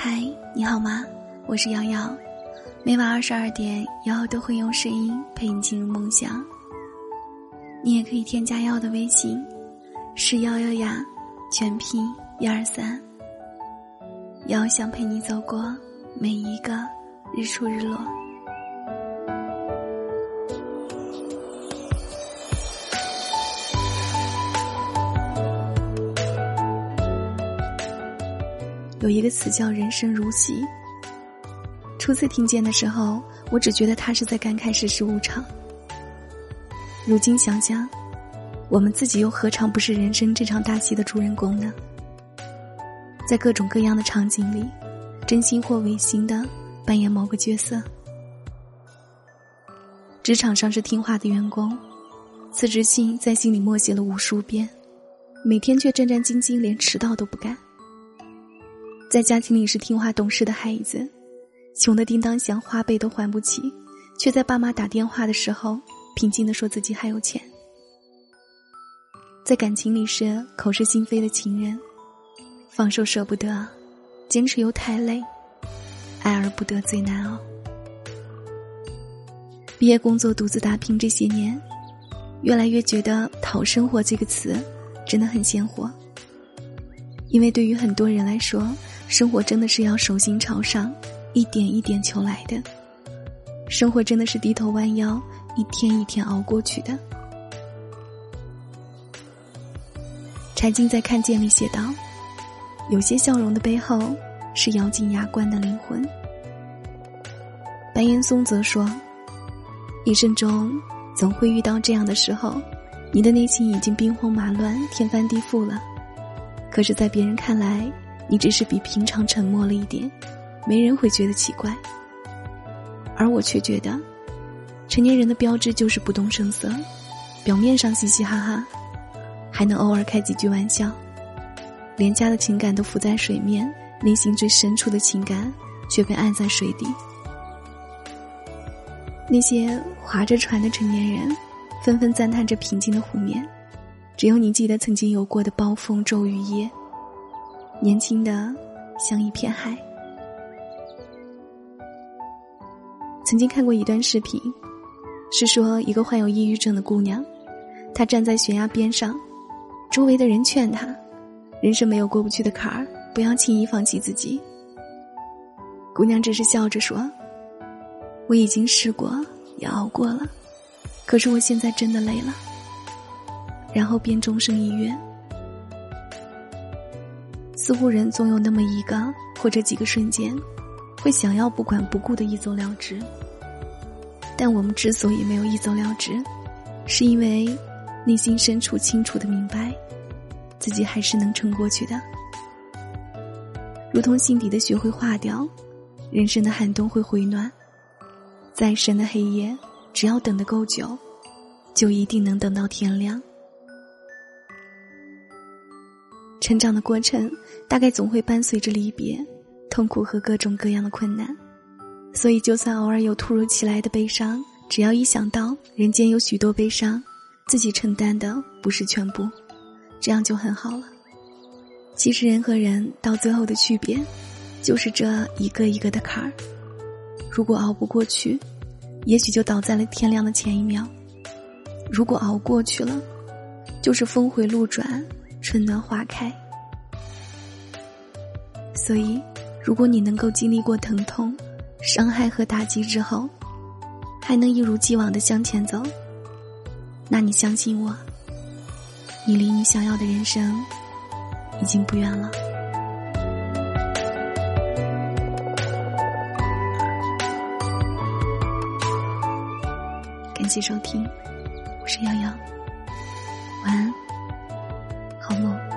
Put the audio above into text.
嗨，你好吗？我是瑶瑶，每晚二十二点，瑶瑶都会用声音陪你进入梦乡。你也可以添加瑶瑶的微信，是瑶瑶呀，全拼一二三。瑶瑶想陪你走过每一个日出日落。有一个词叫“人生如戏”。初次听见的时候，我只觉得他是在感慨世事无常。如今想想，我们自己又何尝不是人生这场大戏的主人公呢？在各种各样的场景里，真心或违心的扮演某个角色。职场上是听话的员工，辞职信在心里默写了无数遍，每天却战战兢兢，连迟到都不敢。在家庭里是听话懂事的孩子，穷的叮当响，花呗都还不起，却在爸妈打电话的时候平静的说自己还有钱。在感情里是口是心非的情人，放手舍不得，坚持又太累，爱而不得最难熬。毕业工作独自打拼这些年，越来越觉得“讨生活”这个词真的很鲜活，因为对于很多人来说。生活真的是要手心朝上，一点一点求来的。生活真的是低头弯腰，一天一天熬过去的。柴静在《看见》里写道：“有些笑容的背后，是咬紧牙关的灵魂。”白岩松则说：“一生中总会遇到这样的时候，你的内心已经兵荒马乱、天翻地覆了，可是，在别人看来。”你只是比平常沉默了一点，没人会觉得奇怪。而我却觉得，成年人的标志就是不动声色，表面上嘻嘻哈哈，还能偶尔开几句玩笑，廉价的情感都浮在水面，内心最深处的情感却被按在水底。那些划着船的成年人，纷纷赞叹着平静的湖面，只有你记得曾经有过的暴风骤雨夜。年轻的，像一片海。曾经看过一段视频，是说一个患有抑郁症的姑娘，她站在悬崖边上，周围的人劝她，人生没有过不去的坎儿，不要轻易放弃自己。姑娘只是笑着说：“我已经试过，也熬过了，可是我现在真的累了。”然后便终生一跃。似乎人总有那么一个或者几个瞬间，会想要不管不顾的一走了之。但我们之所以没有一走了之，是因为内心深处清楚的明白，自己还是能撑过去的。如同心底的雪会化掉，人生的寒冬会回暖。再深的黑夜，只要等得够久，就一定能等到天亮。成长的过程，大概总会伴随着离别、痛苦和各种各样的困难，所以就算偶尔有突如其来的悲伤，只要一想到人间有许多悲伤，自己承担的不是全部，这样就很好了。其实人和人到最后的区别，就是这一个一个的坎儿。如果熬不过去，也许就倒在了天亮的前一秒；如果熬过去了，就是峰回路转。春暖花开，所以，如果你能够经历过疼痛、伤害和打击之后，还能一如既往的向前走，那你相信我，你离你想要的人生已经不远了。感谢收听，我是瑶瑶，晚安。好梦